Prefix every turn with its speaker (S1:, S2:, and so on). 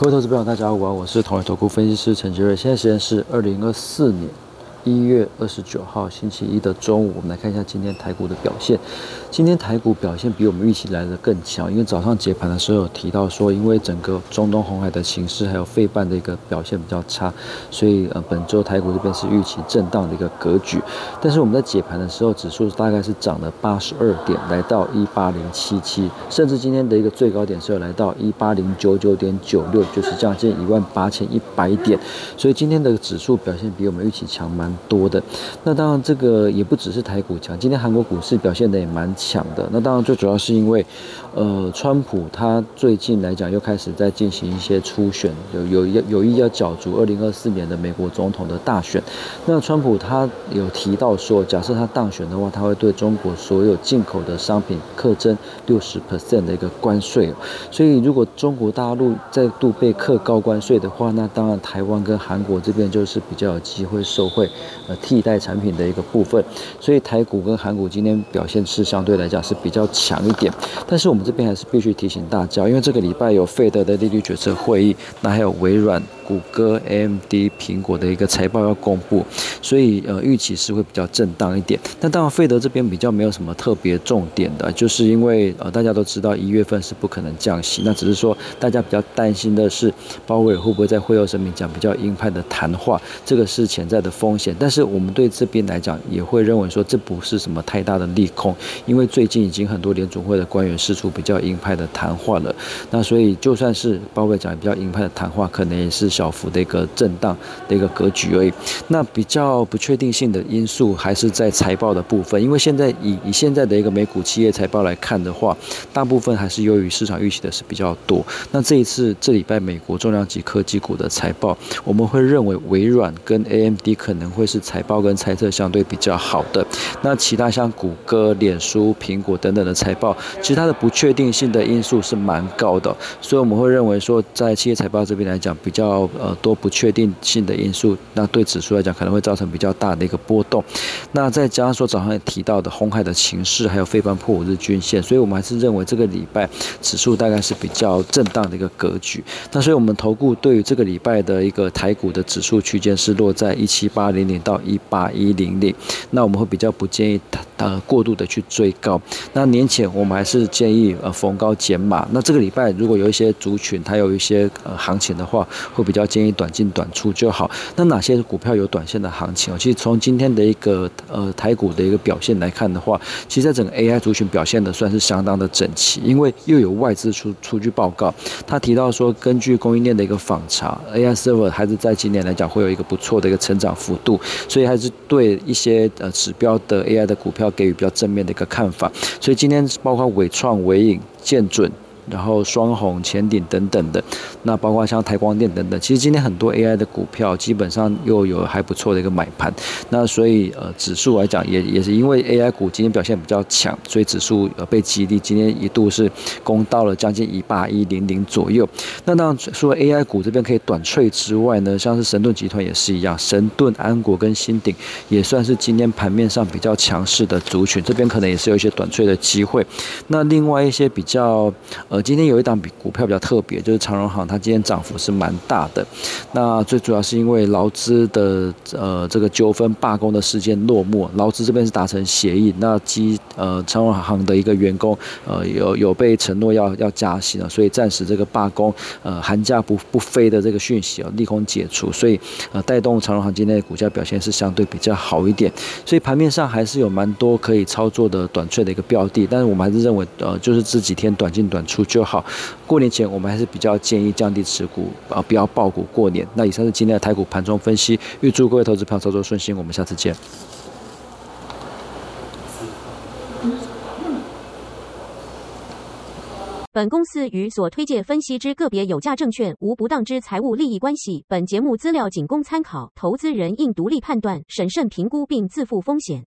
S1: 各位投资朋友，大家好，我是同为投顾分析师陈杰瑞。现在时间是二零二四年。一月二十九号星期一的中午，我们来看一下今天台股的表现。今天台股表现比我们预期来的更强，因为早上解盘的时候有提到说，因为整个中东红海的形势还有费半的一个表现比较差，所以呃本周台股这边是预期震荡的一个格局。但是我们在解盘的时候，指数大概是涨了八十二点，来到一八零七七，甚至今天的一个最高点是有来到一八零九九点九六，就是将近一万八千一百点。所以今天的指数表现比我们预期强蛮。多的，那当然这个也不只是台股强，今天韩国股市表现的也蛮强的。那当然最主要是因为，呃，川普他最近来讲又开始在进行一些初选，有有有有意要角逐二零二四年的美国总统的大选。那川普他有提到说，假设他当选的话，他会对中国所有进口的商品课征六十 percent 的一个关税。所以如果中国大陆再度被课高关税的话，那当然台湾跟韩国这边就是比较有机会受惠。呃，替代产品的一个部分，所以台股跟韩股今天表现是相对来讲是比较强一点。但是我们这边还是必须提醒大家，因为这个礼拜有费德的利率决策会议，那还有微软。谷歌、AMD、苹果的一个财报要公布，所以呃预期是会比较震荡一点。但当然，费德这边比较没有什么特别重点的，就是因为呃大家都知道一月份是不可能降息，那只是说大家比较担心的是鲍威尔会不会在会后声明讲比较鹰派的谈话，这个是潜在的风险。但是我们对这边来讲也会认为说这不是什么太大的利空，因为最近已经很多联总会的官员释出比较鹰派的谈话了。那所以就算是鲍威尔讲比较鹰派的谈话，可能也是。小幅的一个震荡的一个格局而已。那比较不确定性的因素还是在财报的部分，因为现在以以现在的一个美股企业财报来看的话，大部分还是优于市场预期的是比较多。那这一次这礼拜美国重量级科技股的财报，我们会认为微软跟 AMD 可能会是财报跟猜测相对比较好的。那其他像谷歌、脸书、苹果等等的财报，其实它的不确定性的因素是蛮高的，所以我们会认为说，在企业财报这边来讲，比较。呃，多不确定性的因素，那对指数来讲可能会造成比较大的一个波动。那再加上说早上也提到的红海的情势，还有非半破五日均线，所以我们还是认为这个礼拜指数大概是比较震荡的一个格局。那所以我们投顾对于这个礼拜的一个台股的指数区间是落在一七八零零到一八一零零。那我们会比较不建议呃过度的去追高。那年前我们还是建议呃逢高减码。那这个礼拜如果有一些族群它有一些呃行情的话，会比较。建议短进短出就好。那哪些股票有短线的行情？其实从今天的一个呃台股的一个表现来看的话，其实在整个 AI 族群表现的算是相当的整齐，因为又有外资出出具报告，他提到说，根据供应链的一个访查，AI server 还是在今年来讲会有一个不错的一个成长幅度，所以还是对一些呃指标的 AI 的股票给予比较正面的一个看法。所以今天包括伟创、伟影、建准。然后双红、前顶等等的，那包括像台光电等等，其实今天很多 AI 的股票基本上又有还不错的一个买盘，那所以呃指数来讲也也是因为 AI 股今天表现比较强，所以指数呃被激励，今天一度是攻到了将近一八一零零左右。那当然除了 AI 股这边可以短脆之外呢，像是神盾集团也是一样，神盾、安国跟新鼎也算是今天盘面上比较强势的族群，这边可能也是有一些短脆的机会。那另外一些比较呃。今天有一档比股票比较特别，就是长荣行，它今天涨幅是蛮大的。那最主要是因为劳资的呃这个纠纷罢工的事件落幕，劳资这边是达成协议，那基呃长荣行的一个员工呃有有被承诺要要加薪了，所以暂时这个罢工呃寒假不不飞的这个讯息啊利空解除，所以呃带动长荣行今天的股价表现是相对比较好一点。所以盘面上还是有蛮多可以操作的短脆的一个标的，但是我们还是认为呃就是这几天短进短出。就好，过年前我们还是比较建议降低持股啊，不要爆股过年。那以上是今天的台股盘中分析，预祝各位投资朋友操作顺心，我们下次见。
S2: 本公司与所推介分析之个别有价证券无不当之财务利益关系，本节目资料仅供参考，投资人应独立判断、审慎评估并自负风险。